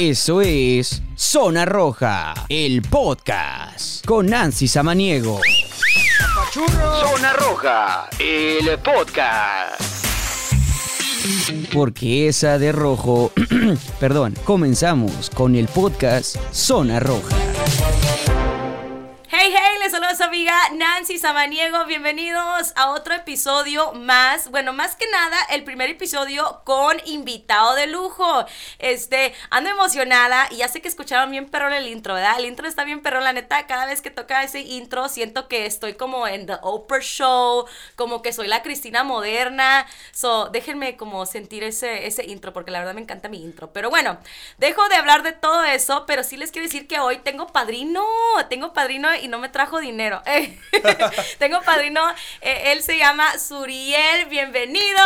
Eso es Zona Roja, el podcast con Nancy Samaniego. Zona Roja, el podcast. Porque esa de rojo, perdón, comenzamos con el podcast Zona Roja. Amiga Nancy Samaniego. Bienvenidos a otro episodio más. Bueno, más que nada, el primer episodio con invitado de lujo. Este, ando emocionada y ya sé que escucharon bien perrón el intro, ¿verdad? El intro está bien perrón, la neta. Cada vez que toca ese intro, siento que estoy como en The Oprah Show, como que soy la Cristina moderna. So, déjenme como sentir ese, ese intro, porque la verdad me encanta mi intro. Pero bueno, dejo de hablar de todo eso, pero sí les quiero decir que hoy tengo padrino. Tengo padrino y no me trajo dinero. Tengo padrino, eh, él se llama Suriel, bienvenido.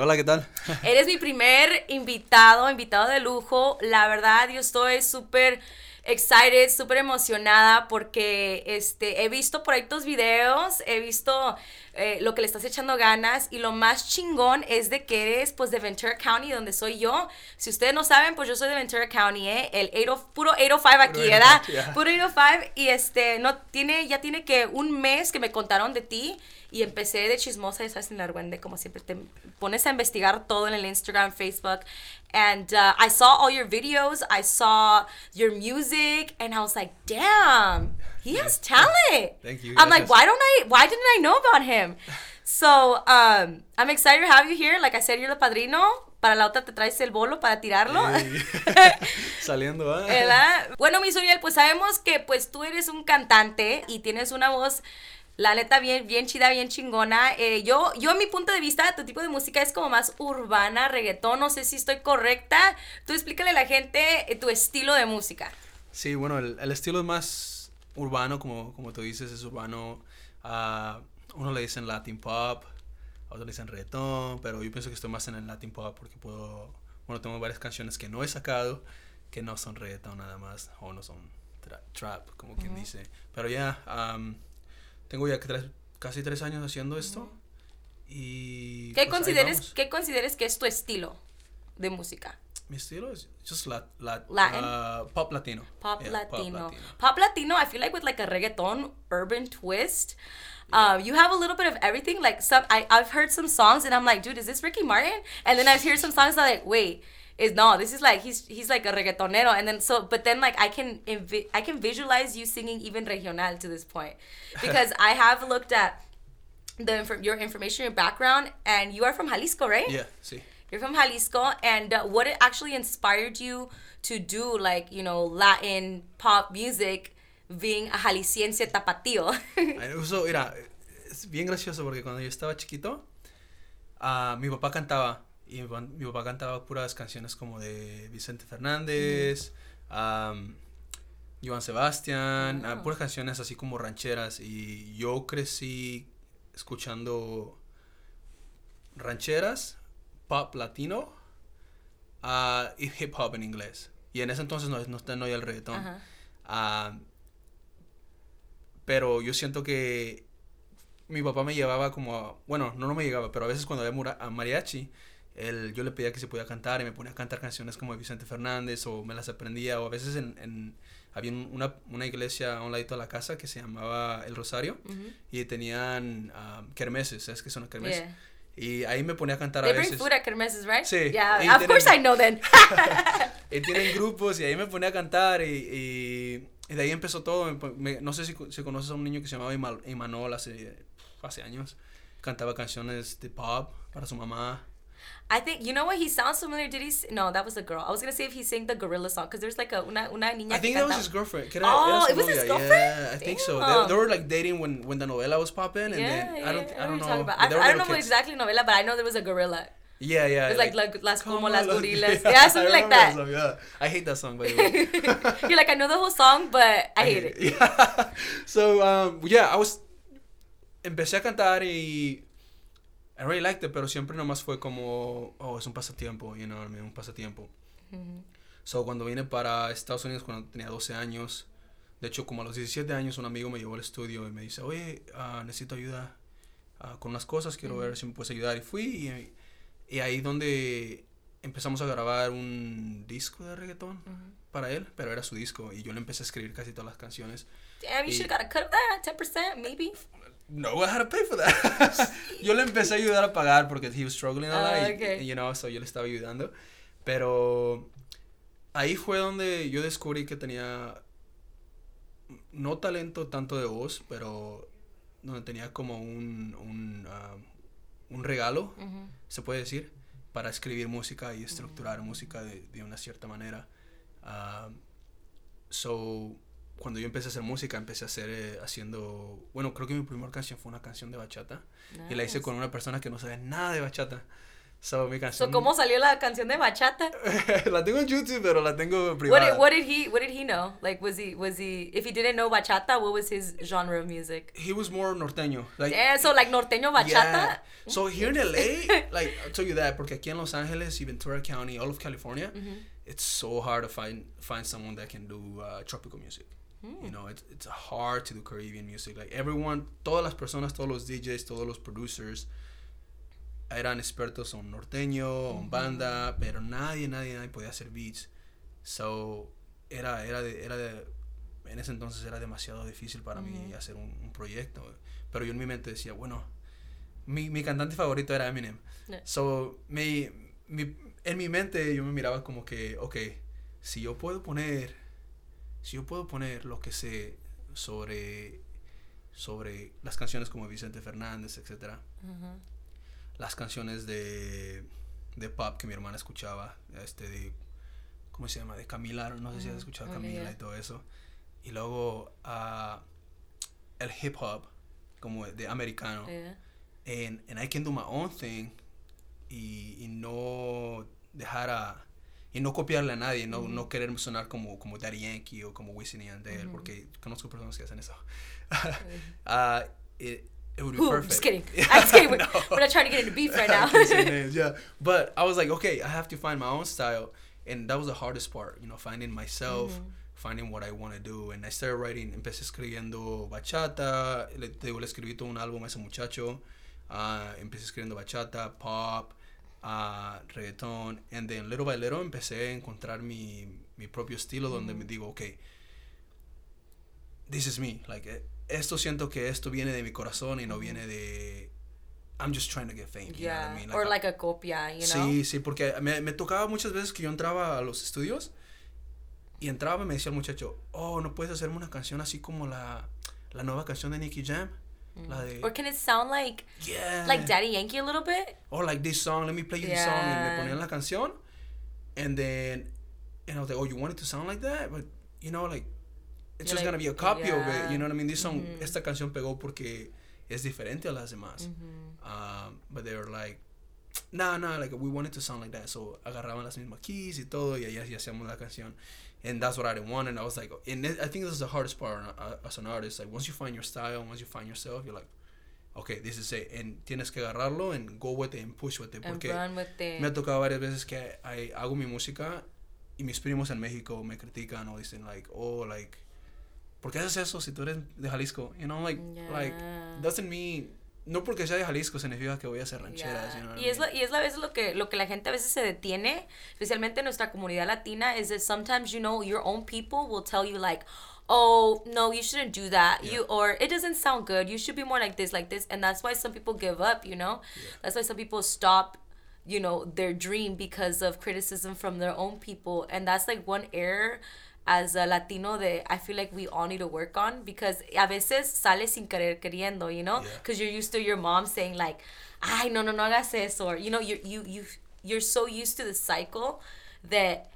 hola, ¿qué tal? Eres mi primer invitado, invitado de lujo. La verdad, yo estoy súper excited, súper emocionada porque este, he visto por ahí tus videos, he visto eh, lo que le estás echando ganas y lo más chingón es de que eres pues de Ventura County donde soy yo. Si ustedes no saben, pues yo soy de Ventura County, ¿eh? El 80, puro 805 aquí, ¿verdad? Puro 805 y este, no, tiene, ya tiene que un mes que me contaron de ti y empecé de chismosa, ya sabes, en la Argüende, como siempre te pones a investigar todo en el Instagram, Facebook. And uh, I saw all your videos, I saw your music, and I was like, damn, he has talent. Thank you. I'm like, why don't I, why didn't I know about him? So, um, I'm excited to have you here. Like I said, you're the padrino. Para la otra te traes el bolo para tirarlo. Saliendo. ¿verdad? Bueno, mi Suriel, pues sabemos que pues tú eres un cantante y tienes una voz la neta, bien, bien chida, bien chingona. Eh, yo, yo, mi punto de vista, tu tipo de música es como más urbana, reggaetón. No sé si estoy correcta. Tú explícale a la gente eh, tu estilo de música. Sí, bueno, el, el, estilo es más urbano, como, como tú dices, es urbano. Uh, uno le dicen Latin pop, otros le dicen reggaetón, pero yo pienso que estoy más en el Latin pop porque puedo. Bueno, tengo varias canciones que no he sacado que no son reggaetón nada más, o no son tra trap, como quien dice. Pero ya. Um, tengo ya tres, casi tres años haciendo esto. Y. ¿Qué, pues consideres, ¿Qué consideres que es tu estilo de música? Mi estilo es just la, la, Latin. Uh, pop latino. Pop, yeah, latino. pop latino. Pop latino. I feel like with like a reggaeton urban twist. Um, you have a little bit of everything. Like some, I, I've heard some songs and I'm like, dude, is this Ricky Martin? And then I hear some songs that I'm like, wait, is no this is like he's he's like a reggaetonero. And then so but then like i can invi- i can visualize you singing even regional to this point. Because i have looked at the inf- your information your background and you are from jalisco right? Yeah see you're from jalisco and uh, what actually inspired you to do like you know latin pop music being a jalisciense tapatío? Uso, mira, es bien gracioso porque cuando yo estaba chiquito, uh, mi papá cantaba y mi, mi, papá cantaba puras canciones como de Vicente Fernández, um, Joan Sebastián, uh, puras canciones así como rancheras. Y yo crecí escuchando rancheras, pop latino uh, y hip hop en inglés. Y en ese entonces no, no, no había el reggaetón. Uh -huh. pero yo siento que mi papá me llevaba como, a, bueno, no, no me llegaba, pero a veces cuando había a mariachi, él, yo le pedía que se podía cantar y me ponía a cantar canciones como de Vicente Fernández o me las aprendía o a veces en, en había una, una, iglesia a un ladito de la casa que se llamaba El Rosario uh -huh. y tenían um, kermeses, ¿sabes qué son las kermeses? Yeah. Y ahí me ponía a cantar They a veces. bring food at kermeses, right? Sí. Yeah, of tienen, course I know then. y tienen grupos y ahí me ponía a cantar y, y, y de ahí empezó todo. Me, no sé si, si, conoces a un niño que se llamaba Imanol hace, hace años. Cantaba canciones de pop para su mamá. I think you know what he sounds familiar. Did he? No, that was a girl. I was gonna say if he sang the gorilla song because there's like a una una niña. I think that was his girlfriend. Era, oh, era it was his girlfriend. Yeah, I think so. They, they, were like dating when when the novela was popping, and yeah, then yeah, I don't yeah, I don't know. I, I don't know kids. exactly novela, but I know there was a gorilla. Yeah, yeah. It's like, like, las como las gorillas. Yeah, something like that. Song, yeah. I hate that song, by the way. You're like I know the whole song, but I, hate it. Yeah. so, um, yeah, I was. Empecé a cantar y. I really liked it, pero siempre nomás fue como. Oh, es un pasatiempo, you know? Un pasatiempo. Mhm. So, cuando vine para Estados Unidos cuando tenía 12 años, de hecho, como a los 17 años, un amigo me llevó al estudio y me dice, oye, ah, necesito ayuda ah, con unas cosas, quiero ver si me puedes ayudar. Y fui y, y ahí donde empezamos a grabar un disco de reggaetón para él, pero era su disco y yo le empecé a escribir casi todas las canciones. Damn, you Y- should have got a cut of that, 10%, maybe. No, I had to pay for that. yo le empecé a ayudar a pagar porque he was struggling a lot, Ah, okay. y, you know, so yo le estaba ayudando. Pero ahí fue donde yo descubrí que tenía no talento tanto de voz, pero donde tenía como un, un, ah, un regalo, se puede decir, para escribir música y estructurar música de, de una cierta manera. Ah, so, cuando yo empecé a hacer música, empecé a hacer eh, haciendo, bueno, creo que mi primera canción fue una canción de bachata y la hice Nice. con una persona que no sabe nada de bachata. So, mi canción So, ¿cómo salió la canción de bachata? la tengo en YouTube, pero la tengo What privada. did, what did he What did he know? Like, was he was he if he didn't know bachata, what was his genre of music? He was more norteño. Like, Yeah, so like norteño bachata. Yeah. So here in LA, like I'll tell you that, porque aquí en Los Angeles y Ventura County, all of California, it's so hard to find find someone that can do uh, tropical music. You know, it's it's hard to do Caribbean music. Like everyone, todas las personas, todos los DJs, todos los producers eran expertos en norteño, en banda, pero nadie, nadie, nadie podía hacer beats. So era era de, era de en ese entonces era demasiado difícil para mí hacer un, un proyecto. Pero yo en mi mente decía, bueno, mi, mi cantante favorito era Eminem. So, mi, mi, en mi mente yo me miraba como que, ok, si yo puedo poner, si yo puedo poner lo que sé sobre, sobre las canciones como Vicente Fernández, etcétera, las canciones de, de pop que mi hermana escuchaba, este de, ¿cómo se llama? De Camila, no sé si has escuchado Camila y todo eso. Y luego ah, el hip hop, como de americano. Yeah. And, and I can do my own thing y, y no dejar a... Y no copiarle a nadie, no, no querer sonar como, como Daddy Yankee o como Wisin y Yandel, porque conozco personas que hacen eso. uh, it, it would be Ooh, perfect. just kidding. I'm just kidding. We're, No. we're not trying to get into beef right now. names, yeah. But I was like, okay, I have to find my own style. And that was the hardest part, you know, finding myself, finding what I want to do. And I started writing, empecé escribiendo bachata, le, te digo, le escribí todo un álbum a ese muchacho. Ah, empecé escribiendo bachata, pop, ah, reggaetón. And then little by little empecé a encontrar mi, mi propio estilo donde me digo, okay, this is me. Like, eh, esto siento que esto viene de mi corazón y no viene de... I'm just trying to get fame. You know what yeah. I mean? or I- like a copia, you know? Sí, sí, porque me, me tocaba muchas veces que yo entraba a los estudios y entraba y me decía el muchacho, oh, ¿no puedes hacerme una canción así como la, la nueva canción de Nicky Jam? La de... Or can it sound like Yeah. like Daddy Yankee a little bit? Or like this song, let me play you this song. Y me Yeah. ponían la canción. And then, and I was like, oh, you want it to sound like that? But, you know, like, it's You're just like, gonna be a copy of it. yeah. You know what I mean? This song, esta canción pegó porque es diferente a las demás. Um, but they were like, nah, nah, like we want it to sound like that. So agarraban las mismas keys y todo y ahí hacíamos la canción. And that's what I didn't want. And I was like, and I think this is the hardest part uh, as an artist. Like once you find your style, once you find yourself, you're like, okay, this is it. And tienes que agarrarlo and go with it and push with it. And Porque run with it. me ha tocado varias veces que hay- hago mi música y mis primos en México me critican o dicen like, oh, like, ¿por qué haces eso si tú eres de Jalisco? You know, like, like, Yeah. doesn't mean, no porque sea de Jalisco significa que voy a hacer rancheras, Yeah. you know Y es, lo, y es la vez lo que, lo que la gente a veces se detiene, especialmente en nuestra comunidad latina, is that sometimes, you know, your own people will tell you like, oh, no, you shouldn't do that. You Or it doesn't sound good. You should be more like this, like this. And that's why some people give up, you know? That's why some people stop, you know, their dream because of criticism from their own people. And that's like one error as a Latino that I feel like we all need to work on because a veces sale sin querer queriendo, you know? Yeah. Because you're used to your mom saying like, ay, no, no, no hagas eso. Or, you know, you're, you, you, you're so used to the cycle that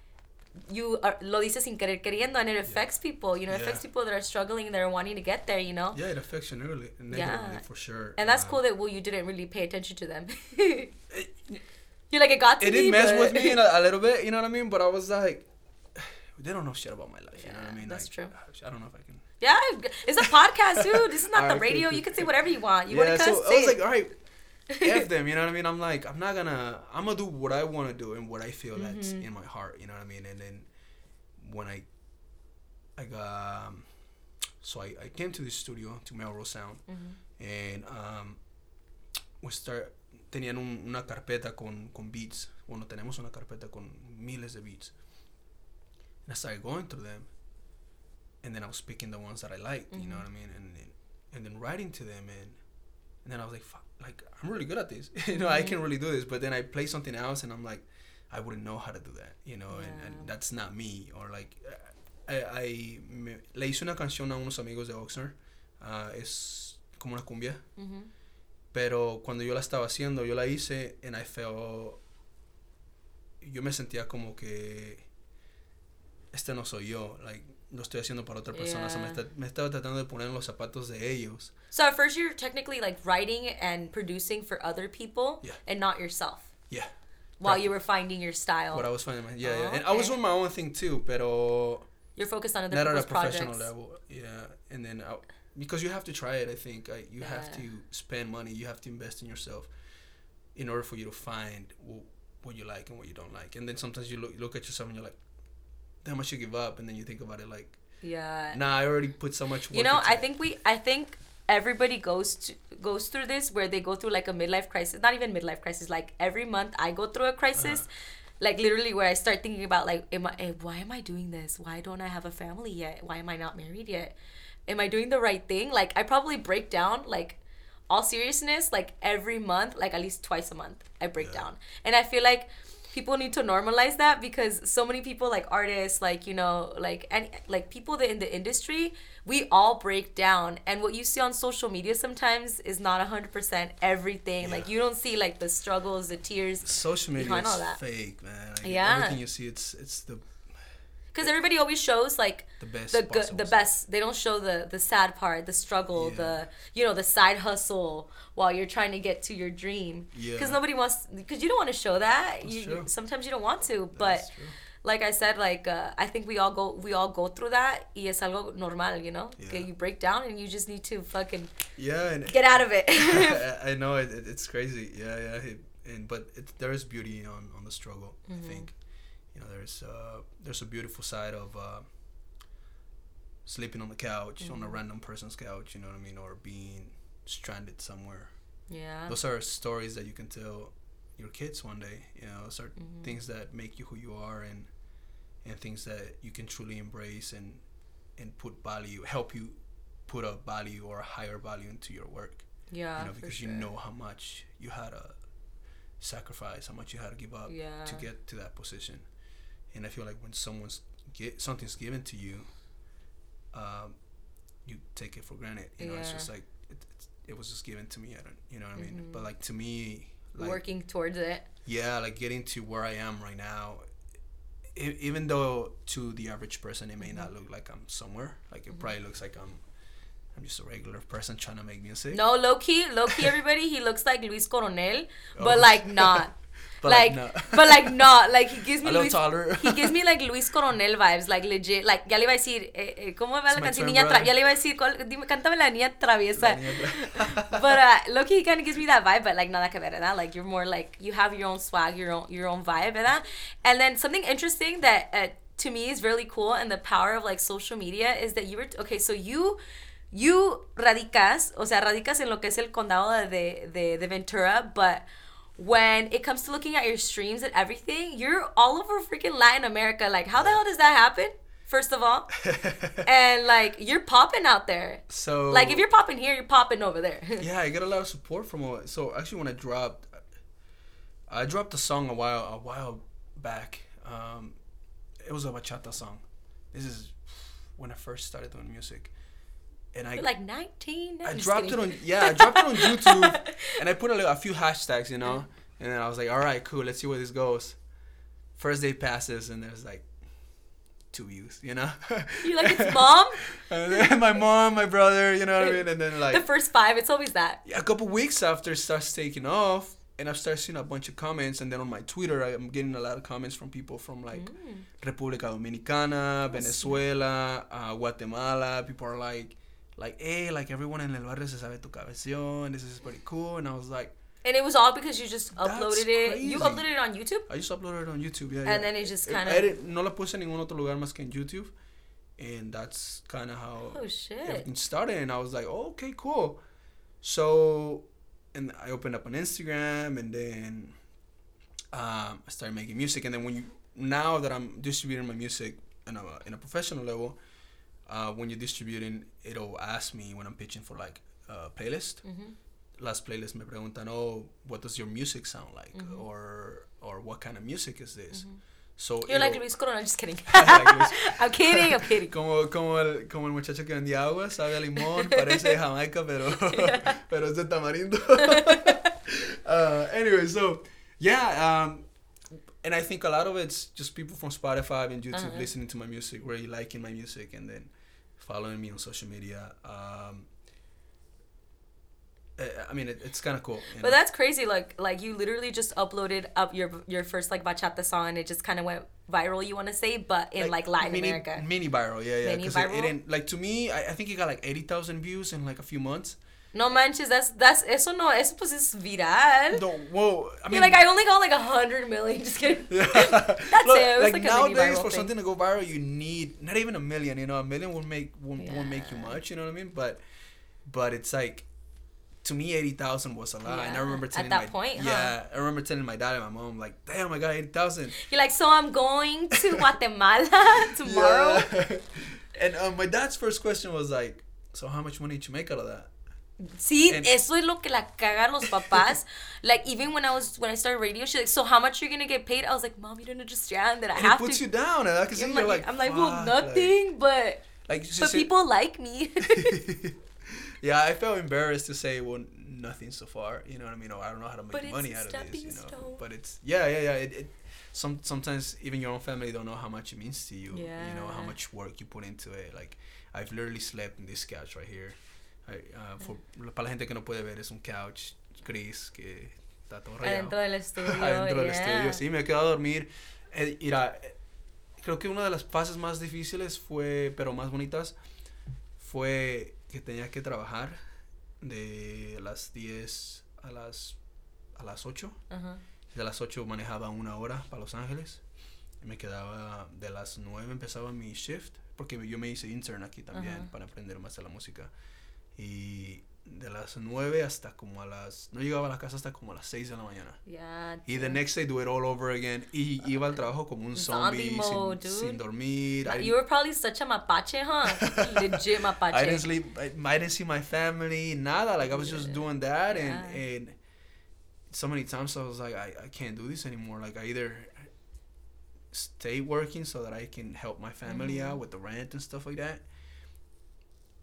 you are, lo dices sin querer queriendo and it affects people, you know, it affects people that are struggling and that are wanting to get there, you know? Yeah, it affects you negatively, negatively for sure. And that's Um, cool that, well, you didn't really pay attention to them. you're like, it got to It me, did mess with me in a, a little bit, you know what I mean? But I was like, they don't know shit about my life, you know what I mean? that's like, true. I don't know if I can. Yeah, it's a podcast, dude. This is not the radio. You can say whatever you want. You yeah, want to so cuss? I was like, all right, F them, you know what I mean? I'm like, I'm not gonna, I'm gonna do what I want to do and what I feel that's Mm-hmm. in my heart, you know what I mean? And then when I, I got, um, so I, I came to the studio to Melrose Sound Mm-hmm. and um, we start, tenían un- una carpeta con, con beats, bueno, tenemos una carpeta con miles de beats. And I started going through them, and then I was picking the ones that I liked. You know what I mean? And and, and then writing to them, and and then I was like, Fuck, like I'm really good at this. you know, I can really do this. But then I play something else, and I'm like, I wouldn't know how to do that. You know, and, Yeah. and that's not me. Or like, I, I me- le hice una canción a unos amigos de Oxnard. ah, es como una cumbia. Mhm. Pero cuando yo la estaba haciendo, yo la hice and I felt yo me sentía como que este no soy yo, like lo estoy haciendo para otra persona, o sea, me, esta- me estaba tratando de poner en los zapatos de ellos. So at first you're technically like writing and producing for other people Yeah. and not yourself Yeah. while Right. you were finding your style. What I was finding, my, yeah, Oh, yeah. And I was doing my own thing too, pero You're focused on other not at a professional projects. level. Yeah, and then I, because you have to try it, I think I, you have to spend money, you have to invest in yourself in order for you to find what, what you like and what you don't like. And then sometimes you look look at yourself and you're like, how much you give up, and then you think about it like, Yeah. nah, I already put so much. Work you know, I it." think we I think everybody goes to goes through this where they go through like a midlife crisis. Not even midlife crisis. Like every month I go through a crisis. Uh-huh. Like literally where I start thinking about like am I eh, why am I doing this? Why don't I have a family yet? Why am I not married yet? Am I doing the right thing? Like I probably break down like all seriousness like every month, like at least twice a month I break Yeah. down. And I feel like people need to normalize that because so many people like artists like you know like and like people that in the industry we all break down and what you see on social media sometimes is not 100% everything like you don't see like the struggles the tears social media is that. fake, man. Like, Yeah. everything you see, it's it's the because everybody always shows like the best. the good the best they don't show the the sad part the struggle Yeah. the you know the side hustle while you're trying to get to your dream because Yeah. nobody wants because you don't want to show that That's you true. sometimes you don't want to but like I said, like uh, I think we all go we all go through that. Y es algo normal, you know. Yeah. you break down and you just need to fucking Yeah, and get out of it. I, I know it, it, it's crazy. Yeah, yeah. It, and but it, there is beauty on, on the struggle. Mm-hmm. I think, you know, there's uh there's a beautiful side of uh, sleeping on the couch on a Mm-hmm. random person's couch. You know what I mean, or being stranded somewhere. yeah. Those are stories that you can tell your kids one day. You know, those are Mm-hmm. things that make you who you are and and things that you can truly embrace and and put value, help you put a value or a higher value into your work Yeah. you know, because sure. you know how much you had to sacrifice, how much you had to give up Yeah. to get to that position. And I feel like when someone's get something's given to you, um, you take it for granted. You know, it's just like it, it was just given to me. I don't, you know what I mean? Mhm. But like to me, like Working towards it. yeah, like getting to where I am right now. e- Even though to the average person it may not Mm-hmm. look like I'm somewhere, like it probably looks like I'm, I'm just a regular person trying to make music. No, low key, low key. Everybody, he looks like Luis Coronel, but Oh. like not. But, like, like, no. but like not. Like he gives me A little Luis, taller. he gives me like Luis Coronel vibes, like legit. Like ya le iba a decir, eh, eh, ¿cómo va la canción Niña Tra. Ya le iba a decir, dime, cántame la niña traviesa. La niña but uh, Loki kind of gives me that vibe, but like nada que ver, ¿verdad? Like you're more like you have your own swag, your own your own vibe, ¿verdad? And then something interesting that uh, to me is really cool, and the power of like social media is that you were okay. So you you radicas, o sea, radicas en lo que es el condado de de, de Ventura, but when it comes to looking at your streams and everything, you're all over freaking Latin America. Like, how the hell does that happen? First of all, and like you're popping out there. so Like if you're popping here, you're popping over there. yeah, I get a lot of support from all. So actually, when I dropped, I dropped a song a while a while back. Um, it was a bachata song. This is when I first started doing music, and I You're like 19. No, I dropped it on yeah I dropped it on YouTube, and I put a, little, a few hashtags, you know, and then I was like, all right, cool, let's see where this goes. First day passes, and there's like two views, you know. You're like it's mom. my mom, my brother, you know what I mean, and then like the first five, it's always that. yeah, a couple weeks after it starts taking off and i start seeing a bunch of comments and then on my twitter i'm getting a lot of comments from people from like Mm. república dominicana venezuela uh, guatemala people are like like hey like everyone in el barrio se sabe tu canción this is pretty cool and i was like And it was all because you just uploaded it. You uploaded it on YouTube. i just uploaded it on youtube yeah, And yeah. then it just I didn't- no la puse en ningún otro lugar más que en youtube and that's kind of how Oh shit. everything started and I was like, oh, okay, cool. So and I opened up on Instagram and then um, I started making music and then when you now that I'm distributing my music in a, in a professional level, uh, when you're distributing, it'll ask me when I'm pitching for like a playlist. Last playlist, me preguntan, oh, what does your music sound like, or or what kind of music is this? So You're like Luis Corona, just kidding. I'm kidding, I'm kidding. Como, como, el, como el muchacho que vendía agua, sabe a limón, parece de Jamaica, pero, pero es de tamarindo. uh, anyway, so, yeah, um, and I think a lot of it's just people from Spotify and YouTube Uh-huh. listening to my music, really liking my music, and then following me on social media. Um, I- mean, it, it's kind of cool. But know? that's crazy. Like, like you literally just uploaded up your your first like bachata song, and it just kind of went viral. You want to say, but in like, Latin mini, America. Mini viral, yeah, yeah. Mini it, viral? it didn't, like, to me, I, I think it got like 80,000 views in like a few months. No manches, that's that's eso no, eso pues es viral. No, whoa. I mean, You're like I only got like a hundred million. Just kidding. That's it. It was like, like nowadays, for thing. something to go viral, you need not even a million. You know, a million won't make won't, won't make you much. You know what I mean? But but it's like to me, eighty thousand was a lot. And I Yeah, remember at telling that my point, huh? yeah, I remember telling my dad and my mom like, damn, I got eighty thousand You're like, so I'm going to Guatemala tomorrow. and um, my dad's first question was like, so how much money did you make out of that? Sí, And- eso es lo que la cagan los papás. like even when I was when I started radio, she's like, so how much are you gonna get paid? I was like, mom, you don't understand that I And it have puts to. you down, and I can see I'm you're like, like, I'm like, well, "Fuck," nothing, but Like, but see- people like me. yeah, I felt embarrassed to say, well, nothing so far. You know what I mean? Or I don't know how to make But money out of this. You know, stone. but it's yeah, yeah, yeah. It, it some sometimes even your own family don't know how much it means to you. Yeah. You know how much work you put into it. Like I've literally slept in this couch right here. Uh, for, para la gente que no puede ver es un couch gris que está todo rayado. Adentro del estudio. Adentro del yeah. estudio. Sí, me he quedado a dormir. Eh, mira, eh, creo que una de las fases más difíciles fue, pero más bonitas, fue que tenía que trabajar de las 10 a las, a las 8. Ajá. De las 8 manejaba una hora para Los Ángeles. Y me quedaba de las 9 empezaba mi shift, porque yo me hice intern aquí también Ajá. para aprender más de la música. Y de las 9 hasta como a las... No llegaba a la casa hasta como a las 6 de la mañana. Yeah. Y the next day do it all over again. Y iba al trabajo como un zombie, Zombie mode, sin, sin dormir. I, You were probably such a mapache, huh? Legit mapache. I didn't sleep. I, I didn't see my family. Nada. Like I was just doing that, and Yeah. and so many times I was like, I, I can't do this anymore. Like I either stay working so that I can help my family Mhm. out with the rent and stuff like that,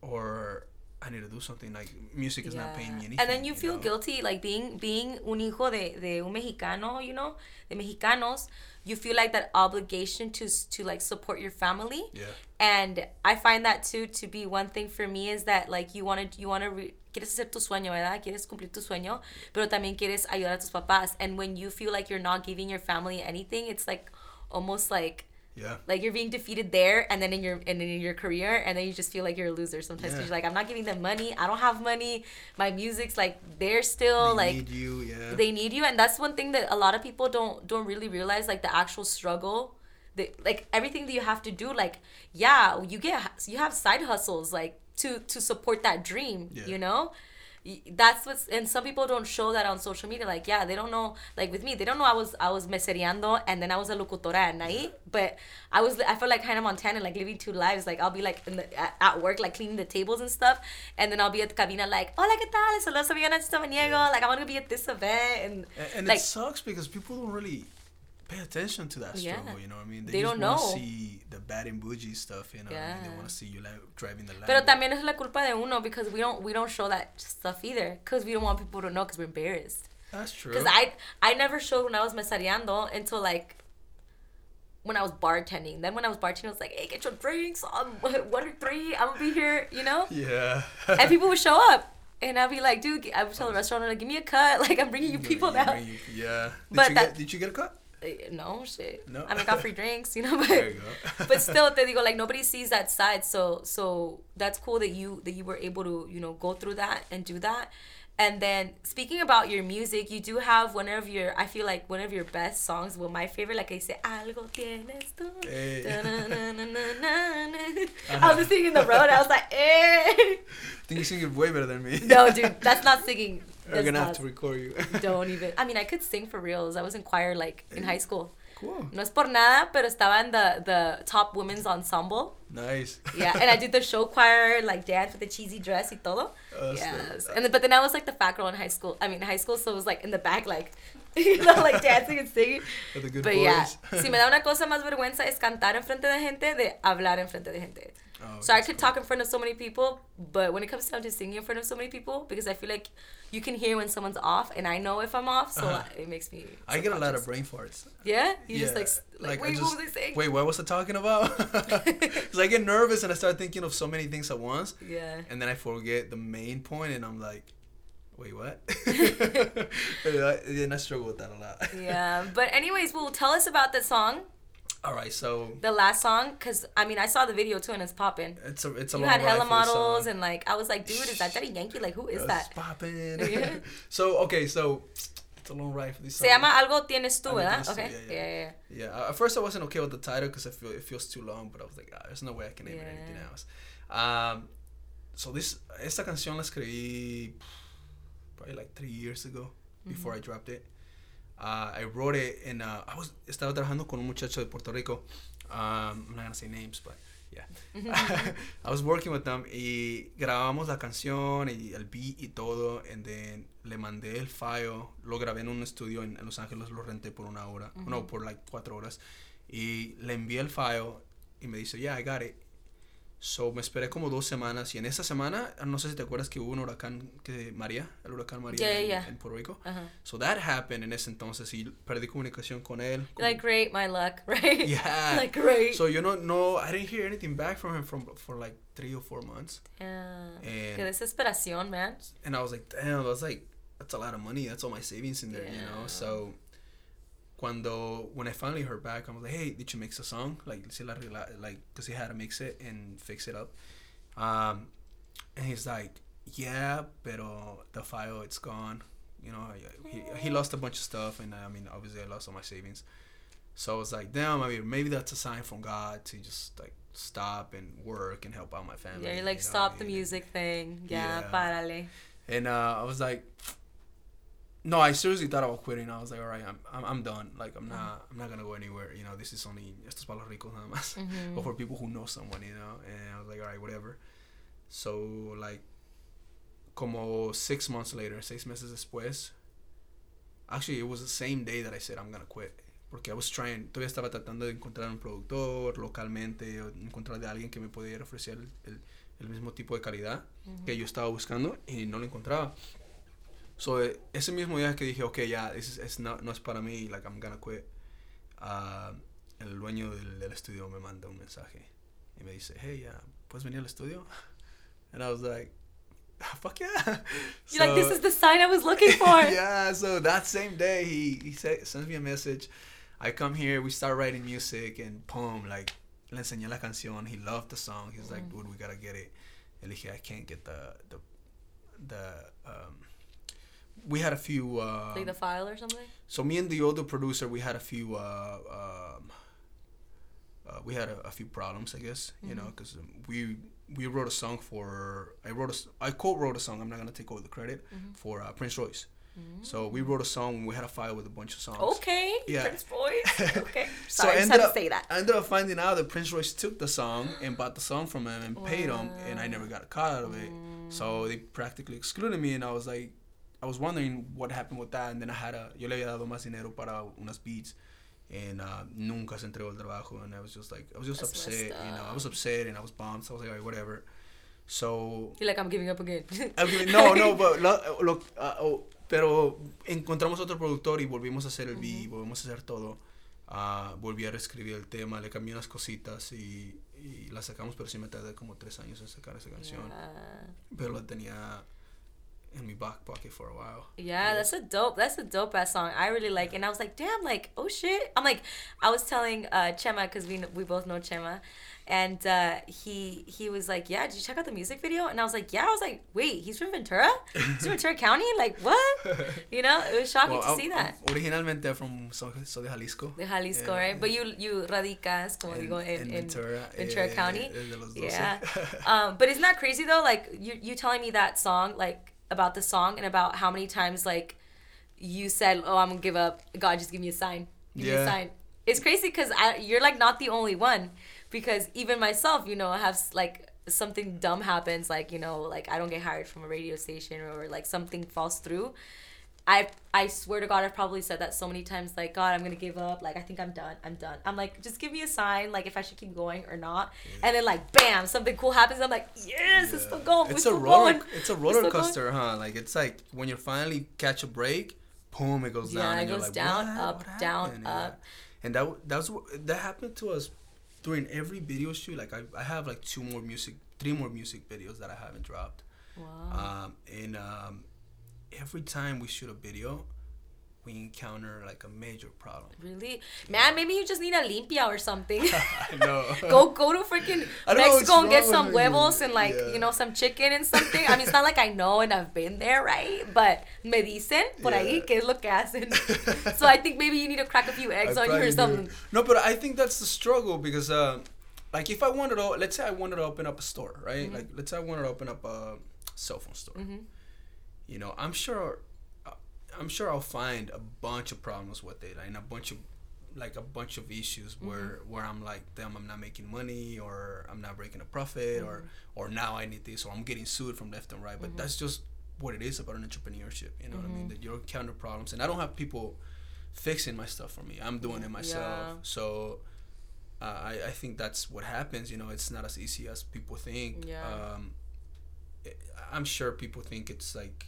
or I need to do something. Like music is not paying me anything. And then you feel know? guilty, like being being un hijo de, de un mexicano, you know, de mexicanos. You feel like that obligation to to like support your family. Yeah. And I find that too to be one thing for me is that like you want to you want to re- quieres hacer tu sueño, ¿verdad? Quieres cumplir tu sueño, pero también quieres ayudar a tus papás. And when you feel like you're not giving your family anything, it's like almost like Yeah. like you're being defeated there and then in your and in your career and then you just feel like you're a loser sometimes Yeah. you're like I'm not giving them money I don't have money my music's like they're still They like need you. Yeah. they need you and that's one thing that a lot of people don't don't really realize like the actual struggle the, like everything that you have to do like yeah you get you have side hustles like to to support that dream Yeah. you know that's what's and some people don't show that on social media like yeah they don't know like with me they don't know i was i was mesereando and then i was a locutora at night but i was i felt like hannah montana like living two lives like i'll be like in the, at, at work like cleaning the tables and stuff and then i'll be at the cabina like hola qué tal saludos a mi Samaniego. like i'm gonna be at this event and And, and like it sucks because people don't really pay attention to that Yeah. struggle. You know what I mean? They just don't know. see the bad and bougie stuff. You know, what I mean? they want to see you like driving the. Pero Lambo. también es la culpa de uno because we don't we don't show that stuff either because we don't want people to know because we're embarrassed. That's true. Because I I never showed when I was mesareando until like when I was bartending. Then when I was bartending, I was like, hey, get your drinks. Um, one or three. I'm gonna be here, you know. yeah. And people would show up, and I'd be like, dude, I would tell the restaurant owner, give me a cut. Like I'm bringing you people now. yeah. Did But you that- get? Did you get a cut? Uh, No shit. No. I mean, got free drinks, you know. But you go. but still, te digo, like nobody sees that side. So so that's cool that you that you were able to you know go through that and do that. And then speaking about your music, you do have one of your I feel like one of your best songs. Well, my favorite, like I say, algo tienes tú. Hey. Da-na-na-na-na-na. I was singing in the road. I was like, eh. I think you sing it way better than me. No, dude, that's not singing. We're gonna not. have to record you. Don't even. I mean, I could sing for reals. I was in choir like in high school. Cool. No es por nada, pero estaba en the, the top women's ensemble. Nice. Yeah, and I did the show choir, like dance with the cheesy dress y todo. Oh, yes. And then, but then I was like the fat girl in high school. I mean, high school, so it was like in the back, like, you know, like dancing and singing. With the good But yeah, si me da una cosa más vergüenza es cantar en frente de gente de hablar en frente de gente. Oh, so I could cool. talk in front of so many people, but when it comes down to singing in front of so many people, because I feel like you can hear when someone's off, and I know if I'm off, so Uh-huh. it makes me. I get a lot of brain farts. Yeah, you just Yeah, like like, wait, just- what was I saying? Wait, what was I talking about? Because I get nervous and I start thinking of so many things at once, Yeah. and then I forget the main point, and I'm like, wait, what? and I struggle with that a lot. Yeah, but anyways, well, tell us about the song, All right, so the last song, because I mean, I saw the video too, and it's popping. it's a it's a You had hella models, and like, I was like, dude, is that Daddy Yankee? Like, who is It's that? popping. Yeah. so okay, so it's a long ride for this Se llama Algo Tienes Tú, ¿verdad? Okay. yeah, Yeah, yeah. yeah, Yeah, uh, at first I wasn't okay with the title because I feel it feels too long, but I was like, ah, there's no way I can name it anything else. Um, so this esta canción la escribí probably like three years ago before I dropped it. Uh, I wrote it in. Uh, I was estaba trabajando con un muchacho de Puerto Rico. Um, I'm not gonna say names, but yeah. I was working with them y grabamos la canción y el beat y todo, and then le mandé el file, lo grabé en un estudio en, en Los Ángeles, lo renté por una hora, no, por like cuatro horas, y le envié el file y me dice, yeah, I got it. So me esperé como dos semanas y en esa semana, no sé si te acuerdas que hubo un huracán que María, el huracán María Yeah, en, yeah. en Puerto Rico. Uh-huh. So that happened en ese entonces y perdí comunicación con él. Like, great, my luck, right? Yeah. like, great. So you know, no, I didn't hear anything back from him from for like three or four months, yeah. And- Qué desesperación, man. and I was like, damn, that's like that's a lot of money. That's all my savings in there, you know. Yeah. So cuando when I finally heard back, I was like, hey, did you mix a song? Like, si la like, cause he had to mix it and fix it up. Um, and he's like, yeah, pero the file it's gone. You know, he, he lost a bunch of stuff, and I mean, obviously, I lost all my savings. So I was like, damn, I mean, maybe that's a sign from God to just like stop and work and help out my family. Yeah, you're like, you know, stop the and- music thing. Yeah, Yeah. párale. And uh, I was like, no, I seriously thought about quitting. I was like, all right, I'm, I'm, I'm done. Like, I'm not, I'm not gonna go anywhere. You know, this is only esto es para los ricos nada más, Mhm. or for people who know someone. You know, and I was like, all right, whatever. So like, como six months later, seis meses después, actually it was the same day that I said I'm gonna quit. Porque I was trying, todavía estaba tratando de encontrar un productor localmente, encontrar de alguien que me pudiera ofrecer el, el, el mismo tipo de calidad que yo estaba buscando y no lo encontraba. So, ese mismo día que dije, ok, ya, this is, it's no es para mí, like, I'm gonna quit, ah, el dueño del, del estudio me manda un mensaje y me dice, hey, ya, ¿puedes venir al estudio? And I was like, fuck yeah. You're like, this is the sign I was looking for. yeah, so that same day he he sa- sends me a message. I come here, we start writing music, and boom, like le enseñé la canción. He loved the song. He's like, dude, we gotta get it. Le dije, I can't get the the the. Um, we had a few. Uh, Like the file or something? so me and the other producer, we had a few. Uh, um, uh, we had a, a few problems, I guess, you know, because we we wrote a song for. I wrote a. I co-wrote a song. I'm not gonna take over the credit for uh, Prince Royce. So we wrote a song. We had a file with a bunch of songs. Okay. Yeah. Prince Royce. Okay. So Sorry, I ended had to up, say that. I ended up finding out that Prince Royce took the song and bought the song from him and paid him, and I never got a cut out of it. So they practically excluded me, and I was like, I was wondering what happened with that, and then I had a, yo le había dado más dinero para unas beats, and uh, nunca se entregó el trabajo, and I was just like, I was just That's upset, you know, I was upset and I was bummed, so I was like, whatever. So You're like, I'm giving up again. I mean, no, no, but lo, lo- ah, oh, pero encontramos otro productor y volvimos a hacer el beat, volvimos a hacer todo. Ah, volví a reescribir el tema, le cambié unas cositas y, y la sacamos, pero sí me tardé como tres años en sacar esa canción. Yeah. Pero la tenía en mi back pocket for a while. Yeah, that's a dope. That's a dope ass song. I really like, it. and I was like, damn, like, oh shit. I'm like, I was telling uh, Chema because we we both know Chema, and uh, he he was like, yeah, did you check out the music video? And I was like, yeah. I was like, wait, he's from Ventura. He's from Ventura County. Like what? You know, it was shocking Well, to I'm- see that. Originalmente I'm from so, so de Jalisco. De Jalisco, Yeah. right? But you you radicas, como En- digo, en in Ventura, Ventura eh, County. 12. Yeah. um, but isn't that crazy though? Like you you telling me that song, like about the song and about how many times like you said, "Oh, I'm gonna give up." God, just give me a sign. Give me a Yeah. sign. it's crazy because you're like not the only one because even myself you know I have like something dumb happens like you know like I don't get hired from a radio station or like something falls through I I swear to God, I've probably said that so many times. Like, God, I'm gonna give up. Like, I think I'm done. I'm done. I'm like, just give me a sign, like if I should keep going or not. Yeah. And then like, bam, something cool happens. I'm like, yes, yeah. it's still going. It's a roller. Going. It's a roller coaster, huh? Like it's like when you finally catch a break, boom, it goes down. Yeah, it goes like, down, up, what down, up. And that that's what that happened to us during every video shoot. Like I, I have like two more music, three more music videos that I haven't dropped. Wow. Um, and um, every time we shoot a video, we encounter like a major problem. Really, man? Maybe you just need a limpia or something. I know. go go to freaking Mexico and get some huevos and like yeah. you know some chicken and something. I mean, it's not like I know and I've been there, right? But me dicen por yeah. ahí que es lo que hacen. so I think maybe you need to crack a few eggs I on you or something. Do. No, but I think that's the struggle because. Uh, like if I wanted to, let's say I wanted to open up a store, right? Mm-hmm. Like let's say I wanted to open up a cell phone store. Mm-hmm you know, I'm sure, uh, I'm sure I'll find a bunch of problems with it and a bunch of like a bunch of issues mm-hmm. where where I'm like damn I'm not making money or I'm not breaking a profit mm-hmm. or or now I need this or I'm getting sued from left and right but mm-hmm. that's just what it is about an entrepreneurship you know what I mean mm-hmm. that you encounter problems and I don't have people fixing my stuff for me I'm doing it myself yeah. so uh, I, I think that's what happens you know it's not as easy as people think yeah. um, I'm sure people think it's like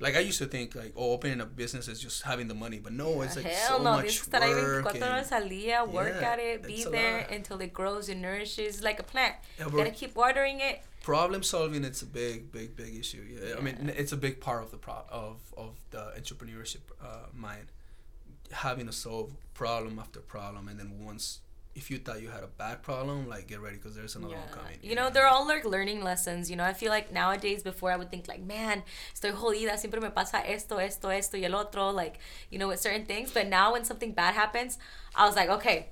like I used to think like oh opening a business is just having the money, but no, yeah, it's like hell so no. much estar ahí 24 horas al día, work yeah, at it, be there until it grows and nourishes like a plant. Yeah, you gotta keep watering it. Problem solving, it's a big, big, big issue. Yeah, I mean it's a big part of the pro of of the entrepreneurship uh, mind, having to solve problem after problem, and then once if you thought you had a bad problem, like get ready because there's another yeah. one coming. You know, they're all like learning lessons. You know, I feel like nowadays, before I would think like, man, estoy jodida, siempre me pasa esto, esto, esto y el otro, like, you know, with certain things. But now when something bad happens, I was like, okay,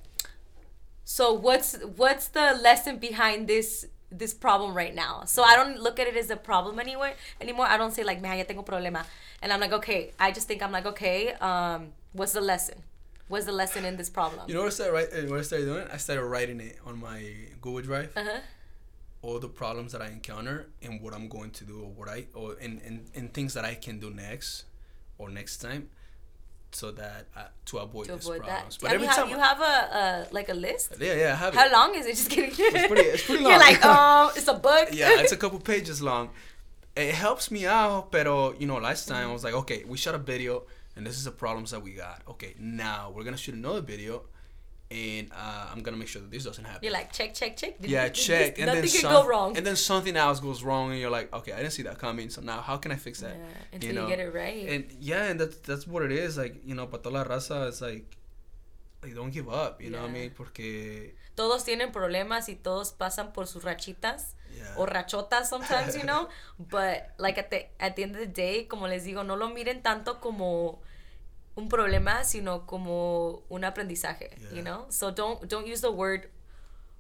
so what's what's the lesson behind this this problem right now? So I don't look at it as a problem anywhere anymore. I don't say like, man, ya tengo problema, and I'm like, okay. I just think I'm like, okay, um, what's the lesson? Was the lesson in this problem? You know what I started write, uh, what I started doing? I started writing it on my Google Drive. Uh-huh. All the problems that I encounter and what I'm going to do or what I or and, and, and things that I can do next or next time so that uh, to avoid to these avoid problems. That. But every you time you have a, a like a list. Yeah, yeah, I have How it. long is it? Just kidding. It's pretty, it's pretty long. You're like, oh, it's a book. yeah, it's a couple pages long. It helps me out, pero you know, last time mm-hmm. I was like, okay, we shot a video and this is the problems that we got. Okay, now we're gonna shoot another video, and uh, I'm gonna make sure that this doesn't happen. You're like check, check, check. Did, yeah, check, and nothing then some, go wrong. And then something else goes wrong, and you're like, okay, I didn't see that coming. So now, how can I fix that? Yeah, until you, know? you get it right. And yeah, and that's that's what it is. Like you know, para la raza, it's like, like don't give up. You yeah. know what I mean? Porque todos tienen problemas y todos pasan por sus rachitas. Yeah. o rachotas sometimes, you know. But like at the at the end of the day, como les digo, no lo miren tanto como un problema, sino como un aprendizaje, yeah. you know? So don't don't use the word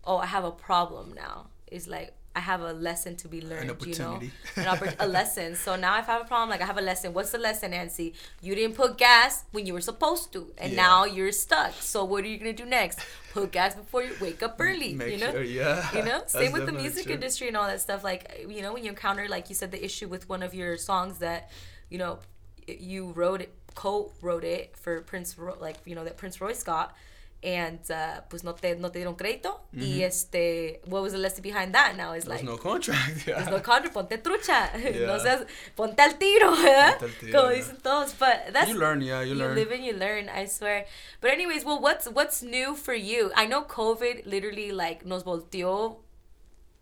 oh, I have a problem now. It's like I have a lesson to be learned, you know? An oppor- a lesson. So now if I have a problem, like I have a lesson. What's the lesson, Nancy? You didn't put gas when you were supposed to, and yeah. now you're stuck. So what are you gonna do next? Put gas before you wake up early. Make you know? Sure, yeah. You know? Same with the music true. industry and all that stuff. Like you know, when you encounter, like you said, the issue with one of your songs that, you know, you wrote it co-wrote it for Prince, Ro- like you know that Prince Royce got, and uh, pues no te no te dieron crédito mm-hmm. y este what was the lesson behind that now is there's no contract yeah. there's no contract ponte trucha yeah. no seas ponte al tiro ¿verdad? Al tiro, como yeah. dicen todos but that's you learn yeah you, you learn you live and you learn I swear but anyways well what's what's new for you I know COVID literally like nos volteó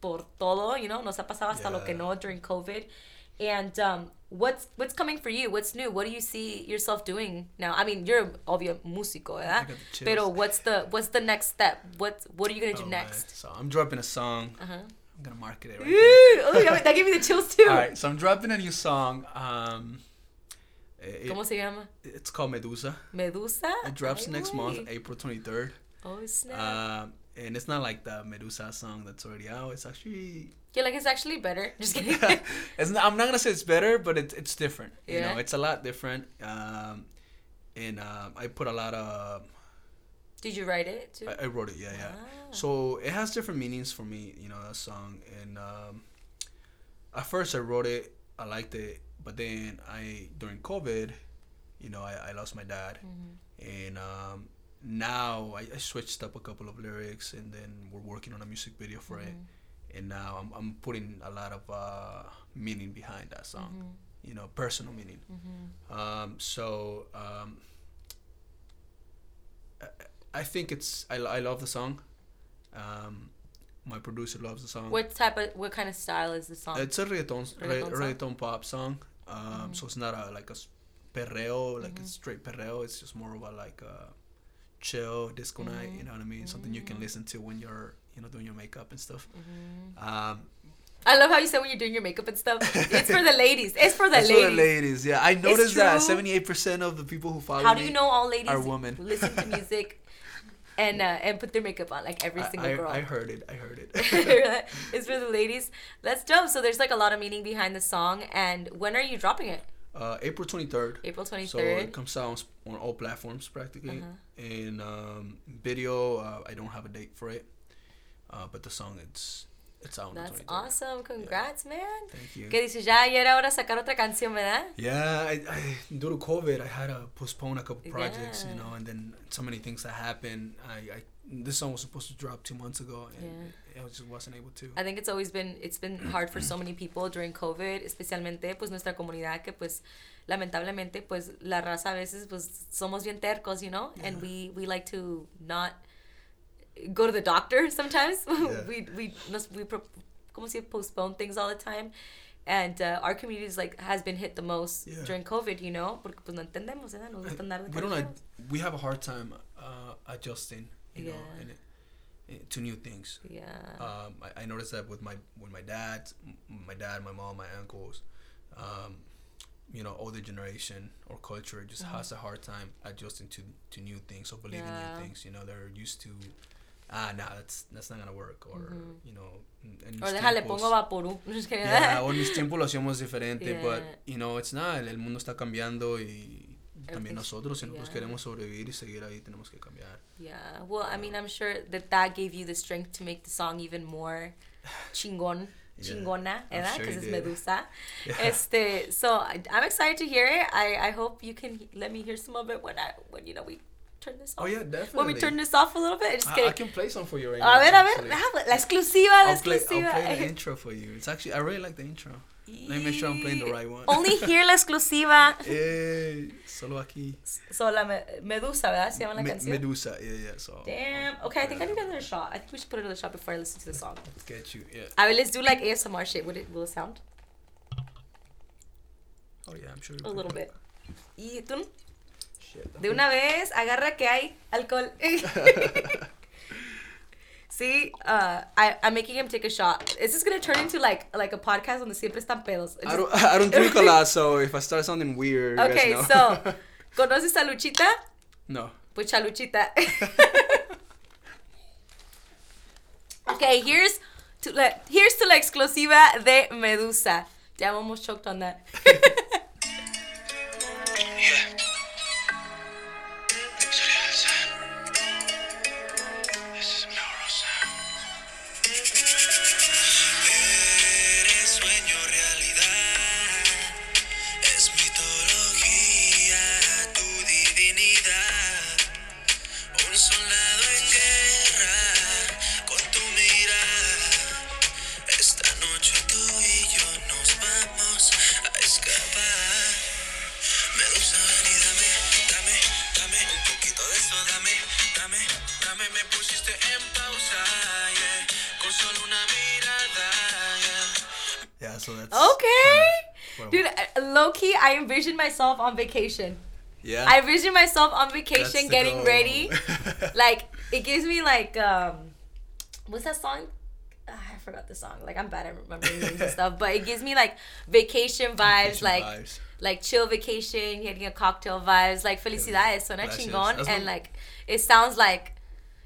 por todo you know nos ha pasado hasta yeah. lo que no during COVID and um, what's what's coming for you? What's new? What do you see yourself doing now? I mean, you're obvio músico, ¿verdad? Pero what's the what's the next step? What what are you gonna do oh, next? Man. So I'm dropping a song. Uh-huh. I'm gonna market it right oh, that gave me the chills too. All right, so I'm dropping a new song. Um, it, ¿Cómo se llama? It's called Medusa. Medusa. It drops Ay, next month, April 23rd. Oh snap! Um, and it's not like the Medusa song that's already out. It's actually yeah, like it's actually better. Just kidding. it's not, I'm not gonna say it's better, but it's it's different. Yeah. You know, it's a lot different. Um, and um, I put a lot of Did you write it too? I, I wrote it, yeah, yeah. Ah. So it has different meanings for me, you know, that song. And um, at first I wrote it, I liked it, but then I during COVID, you know, I, I lost my dad, Mm-hmm. and um, now I, I switched up a couple of lyrics, and then we're working on a music video for it, Mm-hmm. and now I'm I'm putting a lot of uh, meaning behind that song, Mm-hmm. you know, personal meaning. Um, so um, I, I think it's I, I love the song. Um, my producer loves the song. What type of what kind of style is the song? It's a reggaeton, Reggaeton re- song? Mm-hmm. reggaeton pop song. Um, So it's not a like a perreo, like a straight perreo. It's just more of a like a chill disco night. Mm-hmm. You know what I mean? Something you can listen to when you're you know doing your makeup and stuff. Mm-hmm. Um, I love how you said when you're doing your makeup and stuff. It's for the ladies. It's for the that's ladies. for the ladies. Yeah, I noticed that seventy eight percent of the people who follow How do you know all ladies are women. listen to music and uh, and put their makeup on like every single I, girl? I heard it. I heard it. it's for the ladies. That's dope. So there's like a lot of meaning behind the song. And when are you dropping it? Uh, April twenty third. April twenty So it comes out on, on all platforms practically. Uh-huh. And um, video, uh, I don't have a date for it, uh, but the song it's it's out on That's the 23rd. awesome. Congrats, man. Thank you. ¿Qué dices? Ya, ya era hora sacar otra canción, ¿verdad? Yeah, I, I, due to COVID, I had to postpone a couple projects, you know, and then so many things that happened. I, I this song was supposed to drop two months ago, and I just wasn't able to. I think it's always been it's been hard for so many people during COVID, especialmente pues nuestra comunidad que pues lamentablemente pues la raza a veces pues somos bien tercos, you know, and we we like to not go to the doctor sometimes. Yeah. we we nos, we pro- como dice, postpone things all the time. And uh, our community is like has been hit the most Yeah. during COVID, you know, porque pues no entendemos, ¿verdad? Nos we don't like we have a hard time uh, adjusting, you know, Yeah. and it, it- to new things. Yeah. Um, I, I noticed that with my with my dad, my dad, my mom, my uncles, um, you know, older generation or culture just has a hard time adjusting to to new things or believing Yeah. new things. You know, they're used to ah, nah, that's that's not gonna work, or you know, en- o déjale tiempos- pongo vaporú. No yeah, o en mis tiempos lo hacíamos diferente, Yeah. but you know, it's not. El mundo está cambiando y también nosotros, si nosotros yeah. queremos sobrevivir y seguir ahí, tenemos que cambiar. Yeah. Well, I mean, I'm sure that that gave you the strength to make the song even more chingon. Yeah, Chingona, ¿verdad? sure Because it it's did. Medusa. Yeah. Este, so I, I'm excited to hear it. I, I hope you can let me hear some of it when I when you know we turn this off. Oh yeah, When definitely. we turn this off a little bit. Just I, I can play some for you right A now. ver, a ver, déjame- la exclusiva, la I'll play, exclusiva. I'll play the intro for you. It's actually I really like the intro. Let me make sure I'm playing the right one. Only hear la exclusiva. Eh, solo aquí. So la me- Medusa, ¿verdad? Se llama la Me- canción. Medusa, yeah, yeah. So Damn. Okay, I think I need another shot. I think we should put another shot before I listen to the song. let's get you. Yeah. A ver, let's do like ASMR shit. Would it will it sound? Oh yeah, I'm sure. A little bit. Y tú, Shit. de una vez, agarra que hay alcohol. See, uh, I, I'm making him take a shot. Is this gonna turn into like like a podcast on the siempre están pedos? I don't. I don't drink a lot, so if I start sounding weird. you guys Okay, know. so, ¿conoces a Luchita? no. Pues Chaluchita. okay, here's to la, here's to la exclusiva de Medusa. Ya almost choked on that. Dude, low key, I envision myself on vacation. Yeah. I envision myself on vacation getting goal. ready. Like, it gives me like, um, what's that song? Ah, I forgot the song. Like, I'm bad at remembering names and stuff, but it gives me like vacation vibes, Vacation like, vibes. like chill vacation, getting a cocktail vibes, like felicidades, suena Gracias. chingón, That's and like, it sounds like,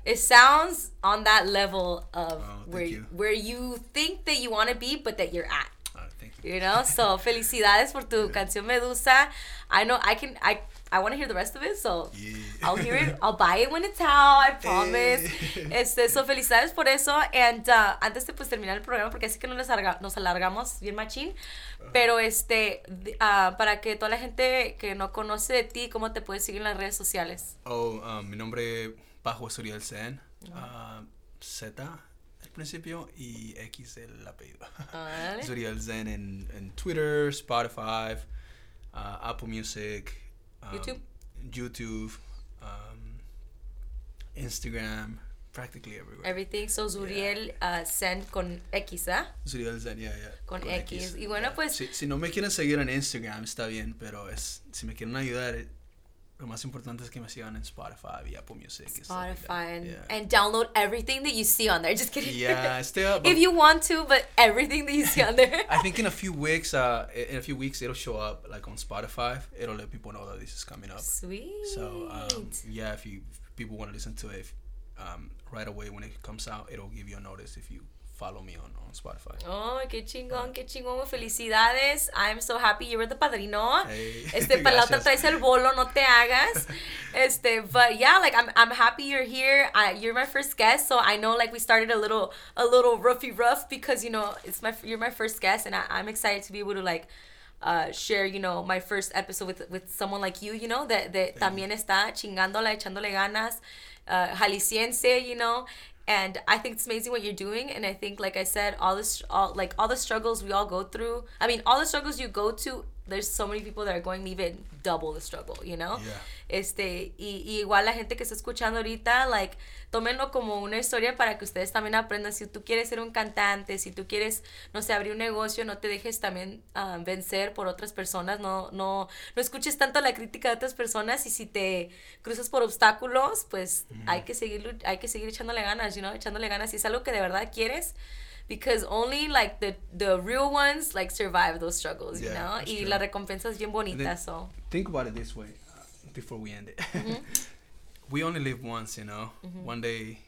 it sounds on that level of Oh, where you. where you think that you want to be, but that you're at. You know, so felicidades por tu canción Medusa. I know I can I I want to hear the rest of it, so Yeah. I'll hear it. I'll buy it when it's out. I promise. Eh. Este, so felicidades por eso. And uh, antes de pues terminar el programa, porque así que no nos, alarga- nos alargamos bien machín. Pero este, ah, para que toda la gente que no conoce de ti, ¿cómo te puedes seguir en las redes sociales? Oh, um, mi nombre bajo es Uriel Zen. ah, Z al principio y X el apellido. Uriel Zen en, en Twitter, Spotify, uh, Apple Music, um, YouTube. YouTube, um, Instagram, practically everywhere. Everything. So Zuriel uh, Send con X, ¿ah? Es Uriel Zen, yeah, yeah, Con X. Y bueno, yeah. pues- Si, si no me quieren seguir en Instagram, está bien, pero es, si me quieren ayudar, lo más importante es que me sigan en Spotify y Apple Music. y stuff like. Spotify and, Yeah. and download everything that you see on there. Just kidding. Yeah, stay up. if you want to, but everything that you see on there. I think in a few weeks, uh, in a few weeks, it'll show up like on Spotify. It'll let people know that this is coming up. Sweet. So um, yeah, if you if people want to listen to it um, right away when it comes out, it'll give you a notice if you follow me on, on Spotify. Oh, qué chingón, qué chingón. Felicidades. I'm so happy you were the padrino. Hey, Este, para la otra traes el bolo, no te hagas. Este, but yeah, like I'm, I'm happy you're here. I, you're my first guest, so I know like we started a little, a little roughy rough because you know it's my, you're my first guest, and I, I'm excited to be able to like. Uh, share, you know, my first episode with with someone like you, you know, that, that también está chingándola, echándole ganas, uh, jalisciense, you know, and I think it's amazing what you're doing. And I think, like I said, all this, all like all the struggles we all go through. I mean, all the struggles you go to. There's so many people that are going even double the struggle, you know. Yeah. Este y, y igual la gente que está escuchando ahorita, like tómenlo como una historia para que ustedes también aprendan. Si tú quieres ser un cantante, si tú quieres, no sé, abrir un negocio, no te dejes también ah, vencer por otras personas. No, no, no escuches tanto la crítica de otras personas y si te cruzas por obstáculos, pues hay que seguir, hay que seguir echándole ganas, you know, echándole ganas. Si es algo que de verdad quieres, because only like the the real ones like survive those struggles, you know. Y true. la recompensa es bien bonita, then- so. Think about it this way uh, before we end it. Mm-hmm. we only live once, you know. One day,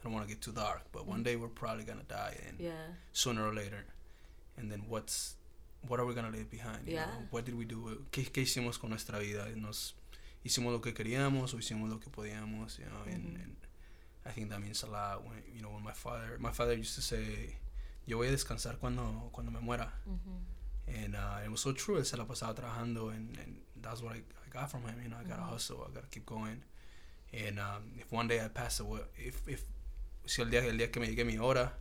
I don't want to get too dark, but one day we're probably gonna die, and Mm-hmm. Yeah. sooner or later. And then what's what are we gonna leave behind? You Yeah. know? What did we do? ¿Qué, ¿Qué hicimos con nuestra vida? Nos hicimos lo que queríamos o hicimos lo que podíamos, you know? Mm-hmm. and I think that means a lot when you know when my father my father used to say, "Yo voy a descansar cuando cuando me muera." Mm-hmm. And uh, it was so true. Él se la pasaba trabajando, and, and that's what I, I got from him. You know, I gotta hustle. I gotta keep going. And um, if one day I pass away, if if si el día el día que me llegue mi hora,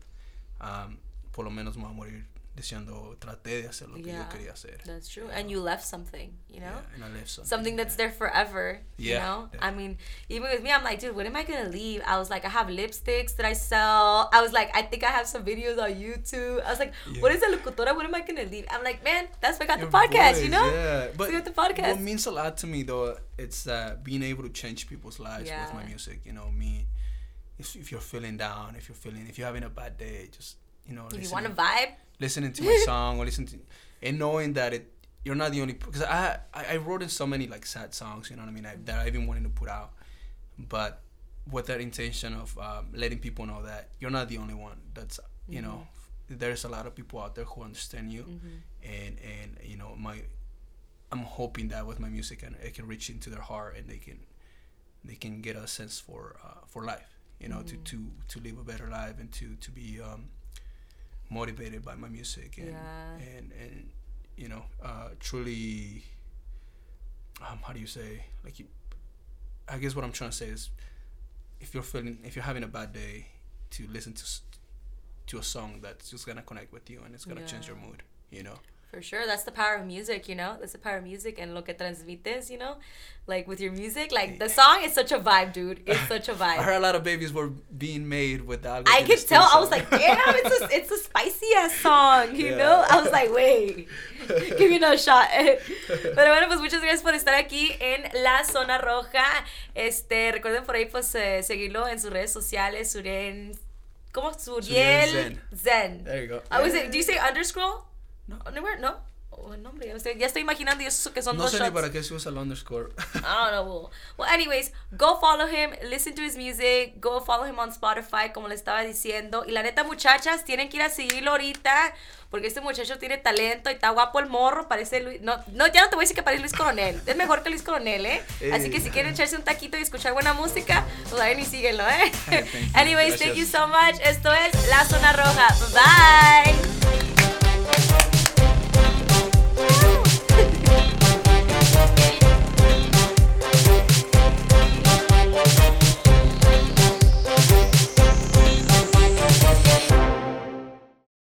um, por lo menos me voy a morir diciendo traté de hacer lo que Yeah, yo quería hacer. That's true. And you left something, you know? Yeah, and I left something. Something that's yeah. there forever. You Yeah, know? I mean, even with me, I'm like, dude, what am I gonna leave? I was like, I have lipsticks that I sell. I was like, I think I have some videos on YouTube. I was like, what is a locutora? What am I gonna leave? I'm like, man, that's why I got Your the podcast, you know? Yeah, but we got the podcast. what means a lot to me though, it's uh, being able to change people's lives with my music. You know, me. If, if you're feeling down, if you're feeling, if you're having a bad day, just you know, if you want to vibe, listening to my song or listening to and knowing that it you're not the only because I, I I wrote in so many like sad songs you know what I mean I, that I even wanted to put out. But with that intention of um, letting people know that you're not the only one that's you know there's a lot of people out there who understand you. And and you know my I'm hoping that with my music and it can reach into their heart and they can they can get a sense for uh, for life you know to, to to live a better life and to to be um, motivated by my music and Yeah. and and you know uh, truly um, how do you say like you, I guess what I'm trying to say is if you're feeling if you're having a bad day to listen to to a song that's just gonna connect with you and it's gonna change your mood you know For sure, that's the power of music, you know. That's the power of music and lo que transmites, you know, like with your music. Like the song is such a vibe, dude. It's such a vibe. I heard a lot of babies were being made with that I could tell. I was like, damn, it's a it's a spicy ass song, you Yeah. know. I was like, wait, give me another shot. Pero bueno, pues muchas gracias por estar aquí en la zona roja. Este, recuerden por ahí pues eh, seguirlo en sus redes sociales, Suren, ¿cómo? Zuriel Zuriel Xen. There you go. I was. Do you say underscore? No. Anywhere? No. Oh, no, hombre, ya estoy, ya estoy imaginando eso que son No dos sé shots. ni para qué se usa el underscore. I don't know. Well, anyways, go follow him, listen to his music, go follow him on Spotify, como le estaba diciendo. Y la neta, muchachas, tienen que ir a seguirlo ahorita, porque este muchacho tiene talento y está guapo el morro, parece Luis. No, no ya no te voy a decir que parece Luis Coronel, es mejor que Luis Coronel, ¿eh? Así que si quieren echarse un taquito y escuchar buena música, pues vayan y síguenlo, ¿eh? Thank anyways, thank you Gracias. so much. Esto es La Zona Roja. Bye. Bye.